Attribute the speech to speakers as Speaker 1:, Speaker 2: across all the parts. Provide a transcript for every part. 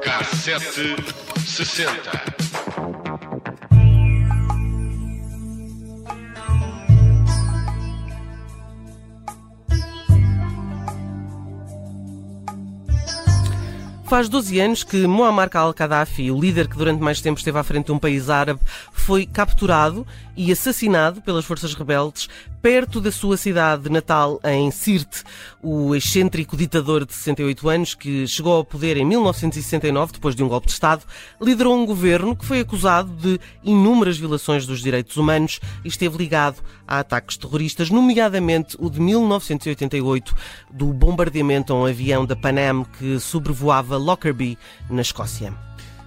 Speaker 1: Cassete sessenta.
Speaker 2: Faz 12 anos que Muammar al-Gaddafi, o líder que durante mais tempo esteve à frente de um país árabe, foi capturado e assassinado pelas forças rebeldes perto da sua cidade natal, em Sirte. O excêntrico ditador de 68 anos, que chegou ao poder em 1969, depois de um golpe de Estado, liderou um governo que foi acusado de inúmeras violações dos direitos humanos e esteve ligado a ataques terroristas, nomeadamente o de 1988, do bombardeamento a um avião da Pan Am que sobrevoava Lockerbie, na Escócia.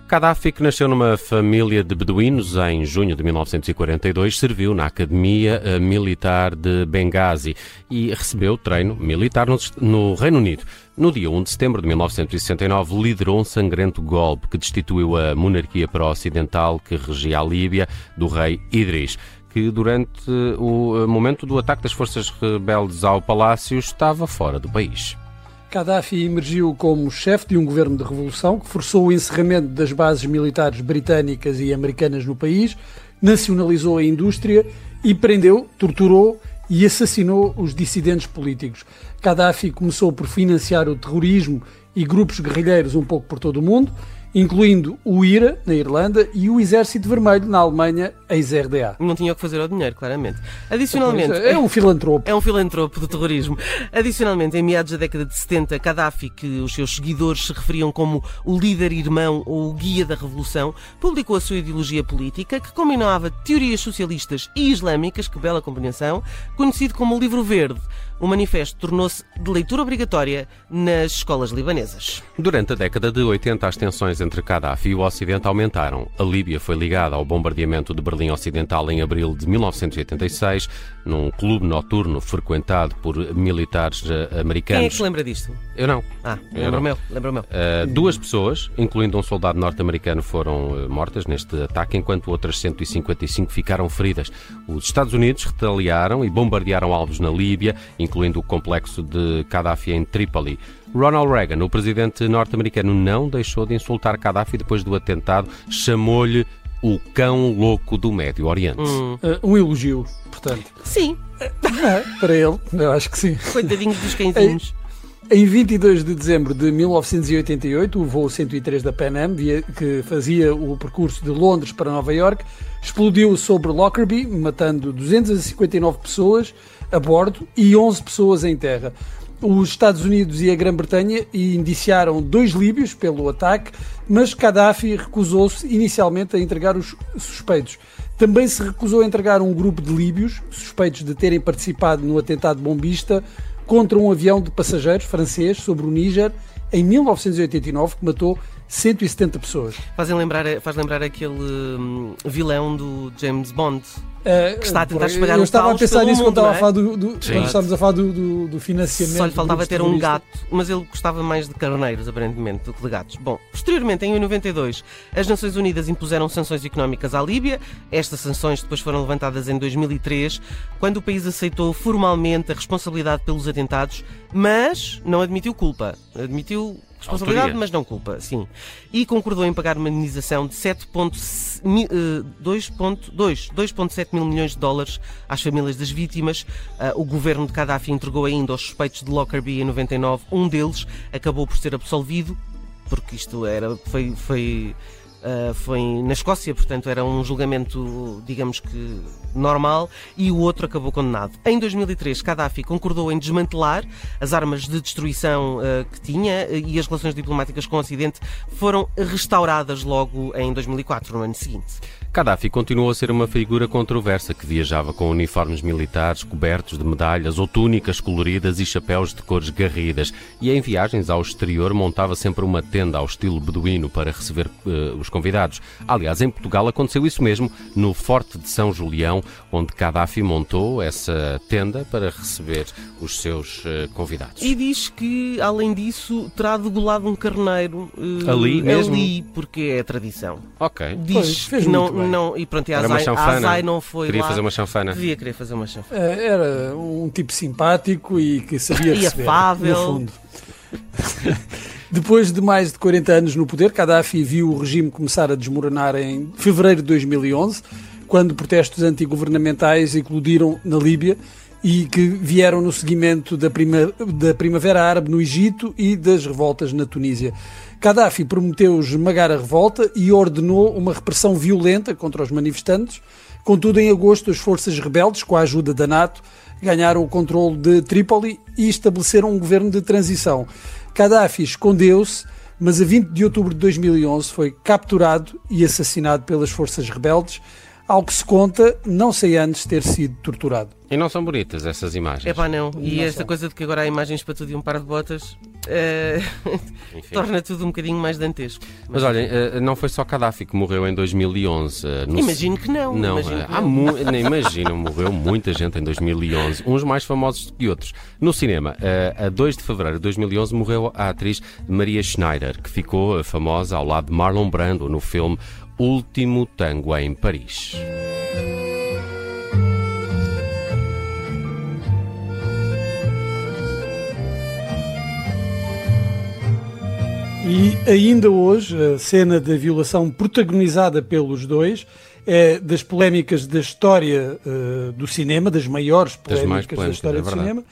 Speaker 3: Gaddafi, que nasceu numa família de beduínos em junho de 1942, serviu na Academia eh, Militar de Benghazi e recebeu treino militar no Reino Unido. No dia 1 de setembro de 1969, liderou um sangrento golpe que destituiu a monarquia pró-ocidental que regia a Líbia do rei Idris que durante o eh, momento do ataque das forças rebeldes ao palácio estava fora do país.
Speaker 4: Gaddafi emergiu como chefe de um governo de revolução que forçou o encerramento das bases militares britânicas e americanas no país, nacionalizou a indústria e prendeu, torturou e assassinou os dissidentes políticos. Gaddafi começou por financiar o terrorismo e grupos guerrilheiros um pouco por todo o mundo incluindo o IRA, na Irlanda, e o Exército Vermelho, na Alemanha, ex-RDA.
Speaker 2: Não tinha o que fazer ao dinheiro, claramente. Adicionalmente...
Speaker 4: É um filantropo.
Speaker 2: É um filantropo do terrorismo. Adicionalmente, em meados da década de 70, Gaddafi, que os seus seguidores se referiam como o líder irmão ou o guia da revolução, publicou a sua ideologia política, que combinava teorias socialistas e islâmicas, que bela combinação, conhecido como o Livro Verde. O manifesto tornou-se de leitura obrigatória nas escolas libanesas.
Speaker 3: Durante a década de 80, as tensões entre Gaddafi e o Ocidente aumentaram. A Líbia foi ligada ao bombardeamento de Berlim Ocidental em abril de 1986, num clube noturno frequentado por militares eh, americanos. Quem
Speaker 2: é que se lembra disto?
Speaker 3: Eu não.
Speaker 2: Ah, lembro meu, lembro.
Speaker 3: Uh, duas pessoas, incluindo um soldado norte-americano, foram uh, mortas neste ataque, enquanto outras 155 ficaram feridas. Os Estados Unidos retaliaram e bombardearam alvos na Líbia, incluindo o complexo de Gaddafi em Trípoli. Ronald Reagan, o presidente norte-americano, não deixou de insultar Gaddafi depois do atentado, chamou-lhe o cão louco do Médio Oriente.
Speaker 4: Hum. Uh, um elogio, portanto.
Speaker 2: Sim.
Speaker 4: É, para ele, eu acho que sim.
Speaker 2: Coitadinhos dos cãezinhos.
Speaker 4: Em 22 de dezembro de 1988, o voo 103 da Pan Am, que fazia o percurso de Londres para Nova York, explodiu sobre Lockerbie, matando 259 pessoas a bordo e 11 pessoas em terra. Os Estados Unidos e a Grã-Bretanha indiciaram dois líbios pelo ataque, mas Gaddafi recusou-se inicialmente a entregar os suspeitos. Também se recusou a entregar um grupo de líbios suspeitos de terem participado no atentado bombista contra um avião de passageiros francês sobre o Níger em 1989 que matou 170 pessoas.
Speaker 2: Fazem lembrar, faz lembrar aquele hum, vilão do James Bond. Uh, que está a tentar espalhar
Speaker 4: Eu estava a pensar nisso quando,
Speaker 2: mundo,
Speaker 4: estava é? a falar do, do quando estávamos a falar do, do, do financiamento.
Speaker 2: Só lhe faltava ter um gato, mas ele gostava mais de carneiros, aparentemente, do que de gatos. Bom, posteriormente, em 92, as Nações Unidas impuseram sanções económicas à Líbia. Estas sanções depois foram levantadas em 2003, quando o país aceitou formalmente a responsabilidade pelos atentados, mas não admitiu culpa. Admitiu Responsabilidade, Autoria. mas não culpa, sim. E concordou em pagar uma indenização de 2,7 eh, mil milhões de dólares às famílias das vítimas. Uh, o governo de Gaddafi entregou ainda aos suspeitos de Lockerbie em 99. Um deles acabou por ser absolvido, porque isto era, foi, foi uh, foi na Escócia, portanto era um julgamento, digamos que normal, e o outro acabou condenado. Em 2003, Gaddafi concordou em desmantelar as armas de destruição uh, que tinha e as relações diplomáticas com o Ocidente foram restauradas logo em 2004, no ano seguinte.
Speaker 3: Gaddafi continuou a ser uma figura controversa que viajava com uniformes militares cobertos de medalhas ou túnicas coloridas e chapéus de cores garridas e em viagens ao exterior montava sempre uma tenda ao estilo beduíno para receber uh, os convidados. Aliás, em Portugal aconteceu isso mesmo no Forte de São Julião, onde Gaddafi montou essa tenda para receber os seus uh, convidados.
Speaker 2: E diz que, além disso, terá degolado um carneiro
Speaker 3: uh, ali mesmo?
Speaker 2: Ali, porque é a tradição.
Speaker 3: Ok.
Speaker 2: Diz pois, que não
Speaker 3: também.
Speaker 2: não, e pronto, e a
Speaker 3: Era uma
Speaker 2: Azai, a. Azai não foi
Speaker 3: Queria
Speaker 2: lá.
Speaker 3: fazer uma chanfana.
Speaker 2: Devia querer fazer uma chanfana.
Speaker 4: Eh, Era um tipo simpático e que sabia
Speaker 2: E
Speaker 4: receber,
Speaker 2: afável.
Speaker 4: no fundo. Depois de mais de 40 anos no poder, Gaddafi viu o regime começar a desmoronar em fevereiro de 2011, quando protestos antigovernamentais eclodiram na Líbia e que vieram no seguimento da, prima- da Primavera Árabe no Egito e das revoltas na Tunísia. Gaddafi prometeu esmagar a revolta e ordenou uma repressão violenta contra os manifestantes. Contudo, em agosto, as forças rebeldes, com a ajuda da NATO, ganharam o controle de Trípoli e estabeleceram um governo de transição. Gaddafi escondeu-se, mas a 20 de outubro de 2011 foi capturado e assassinado pelas forças rebeldes, ao que se conta, não sei antes ter sido torturado.
Speaker 3: E não são bonitas essas imagens.
Speaker 2: É pá, não. E
Speaker 4: Não
Speaker 2: esta
Speaker 4: são.
Speaker 2: coisa de que agora há imagens para tudo e um par de botas eh,
Speaker 3: Enfim.
Speaker 2: torna tudo um bocadinho mais dantesco.
Speaker 3: Mas olhem, eh, não foi só Gaddafi que morreu em 2011. eh, no-
Speaker 2: Imagino que não.
Speaker 3: Não,
Speaker 2: imagino
Speaker 3: eh,
Speaker 2: que
Speaker 3: há
Speaker 2: não.
Speaker 3: imagino, morreu muita gente em 2011, uns mais famosos do que outros. No cinema, eh, a 2 de fevereiro de 2011 morreu a atriz Maria Schneider, que ficou eh, famosa ao lado de Marlon Brando no filme Último Tango em Paris.
Speaker 4: E ainda hoje, a cena da violação protagonizada pelos dois é das polémicas da história eh, do cinema, das maiores
Speaker 3: Das mais
Speaker 4: polémicas da
Speaker 3: polémicas,
Speaker 4: história
Speaker 3: é
Speaker 4: do cinema.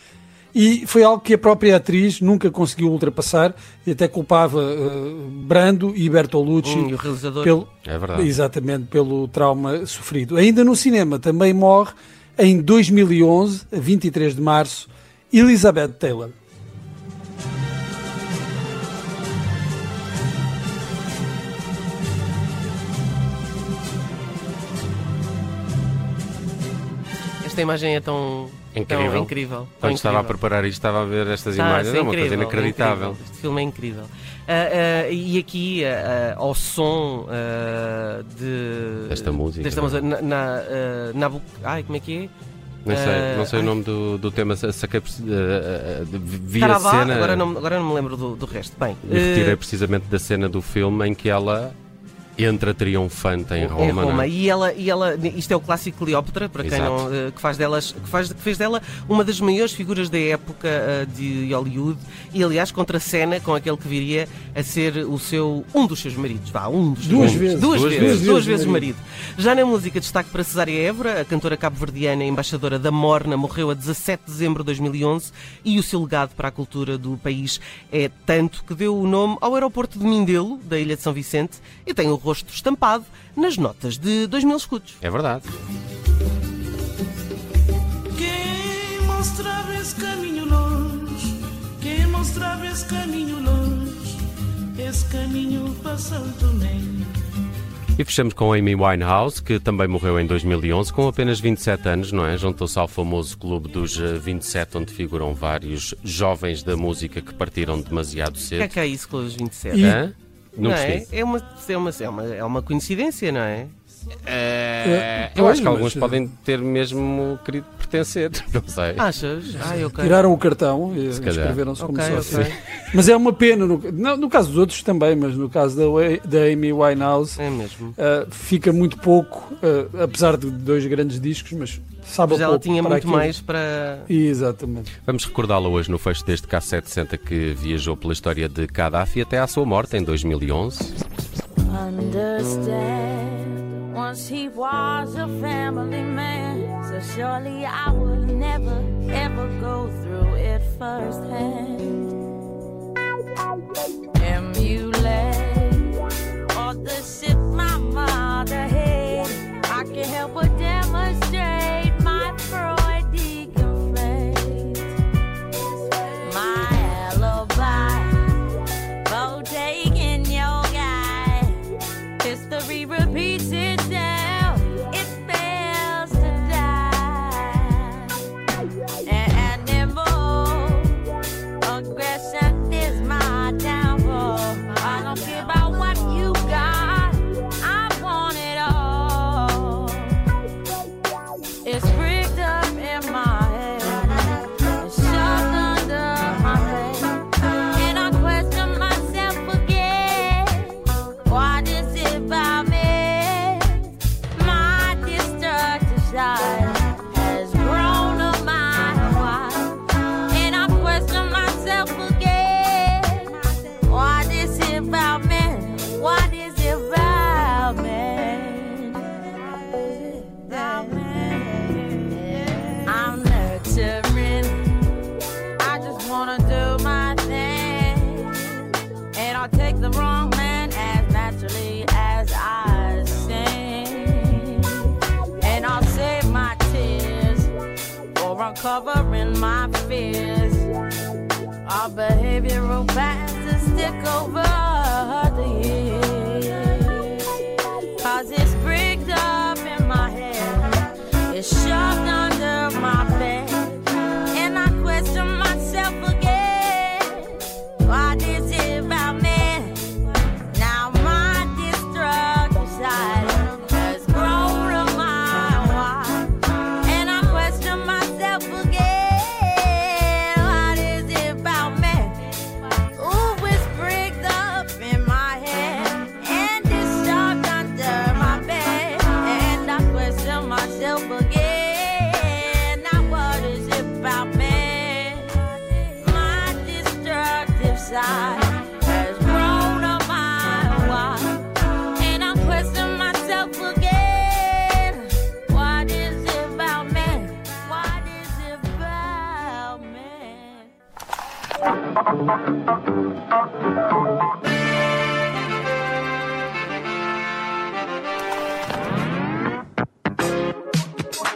Speaker 4: E foi algo que a própria atriz nunca conseguiu ultrapassar e até culpava eh, Brando e Bertolucci
Speaker 2: Hum, e o realizador.
Speaker 4: pelo,
Speaker 3: É verdade.
Speaker 4: exatamente pelo trauma sofrido. Ainda no cinema também morre em 2011, a 23 de março, Elizabeth Taylor.
Speaker 2: Esta imagem é tão
Speaker 3: Incrível.
Speaker 2: Tão incrível. tão
Speaker 3: Quando estava a
Speaker 2: incrível.
Speaker 3: preparar isto, estava a ver estas
Speaker 2: Tá,
Speaker 3: imagens.
Speaker 2: isso
Speaker 3: É uma
Speaker 2: incrível,
Speaker 3: coisa inacreditável.
Speaker 2: incrível. Este filme é incrível. Ah, ah, e aqui, ah, ao som de.
Speaker 3: Desta música,
Speaker 2: Desta
Speaker 3: não é?
Speaker 2: música. Na, na, Nabu- Ai, como é que é?
Speaker 3: Não sei, não sei o nome do, do tema, sa- saquei, uh, uh, uh, vi a
Speaker 2: Caravá,
Speaker 3: cena
Speaker 2: agora, não, agora não me lembro do, do resto. Bem,
Speaker 3: e retirei precisamente da cena do filme em que ela entra triunfante em
Speaker 2: em
Speaker 3: Roma. não é?
Speaker 2: E ela, e ela, isto é o clássico Cleópatra, para quem não, eh, que faz delas, que faz, que fez dela uma das maiores figuras da época eh, de Hollywood e aliás contracena com aquele que viria a ser o seu um dos seus maridos, vá, um dos
Speaker 4: Duas
Speaker 2: seus-
Speaker 4: vezes.
Speaker 2: duas,
Speaker 3: Duas
Speaker 2: vezes,
Speaker 3: vezes.
Speaker 2: duas vezes marido. Já na música destaque para Cesária Évora, a cantora cabo-verdiana e embaixadora da Morna morreu a 17 de dezembro de 2011 e o seu legado para a cultura do país é tanto que deu o nome ao aeroporto de Mindelo, da ilha de São Vicente, e tem o rosto estampado nas notas de 2 mil escudos.
Speaker 3: É verdade.
Speaker 5: Quem mostrava esse caminho longe, quem mostrava esse caminho longe, esse caminho passou também.
Speaker 3: E fechamos com Amy Winehouse, que também morreu em 2011, com apenas 27 anos, não é? Juntou-se ao famoso clube dos eh, 27, onde figuram vários jovens da música que partiram demasiado
Speaker 2: O que é
Speaker 3: cedo.
Speaker 2: que é isso com os 27?
Speaker 4: E-
Speaker 3: Hã? Não,
Speaker 2: Não é? É, uma, é, uma, é, uma, é uma coincidência, não é?
Speaker 3: Eh, eu
Speaker 4: Pois,
Speaker 3: acho que alguns
Speaker 4: mas, eh,
Speaker 3: podem ter mesmo querido pertencer, não sei.
Speaker 2: Achas? Ai, ok.
Speaker 4: Tiraram o cartão e inscreveram-se como sócios.
Speaker 2: ok.
Speaker 4: Mas é uma pena, no, não, no caso dos outros também, mas no caso da, da Amy Winehouse,
Speaker 2: É mesmo.
Speaker 4: uh, fica muito pouco, uh, apesar de dois grandes discos, mas sabe
Speaker 2: Mas
Speaker 4: a
Speaker 2: ela
Speaker 4: pouco
Speaker 2: tinha
Speaker 4: para
Speaker 2: muito
Speaker 4: aquilo.
Speaker 2: mais para.
Speaker 4: Exatamente.
Speaker 3: Vamos recordá-la hoje no fecho deste K760 que viajou pela história de Gaddafi até à sua morte em 2011.
Speaker 6: understand. Once he was a family man, so surely I would never ever go through it firsthand. Emulate or the shit my mother I'll take the wrong man as naturally as I sing. And I'll save my tears for uncovering my fears. Our behavioral patterns stick over.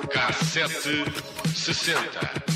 Speaker 1: Cassete 60.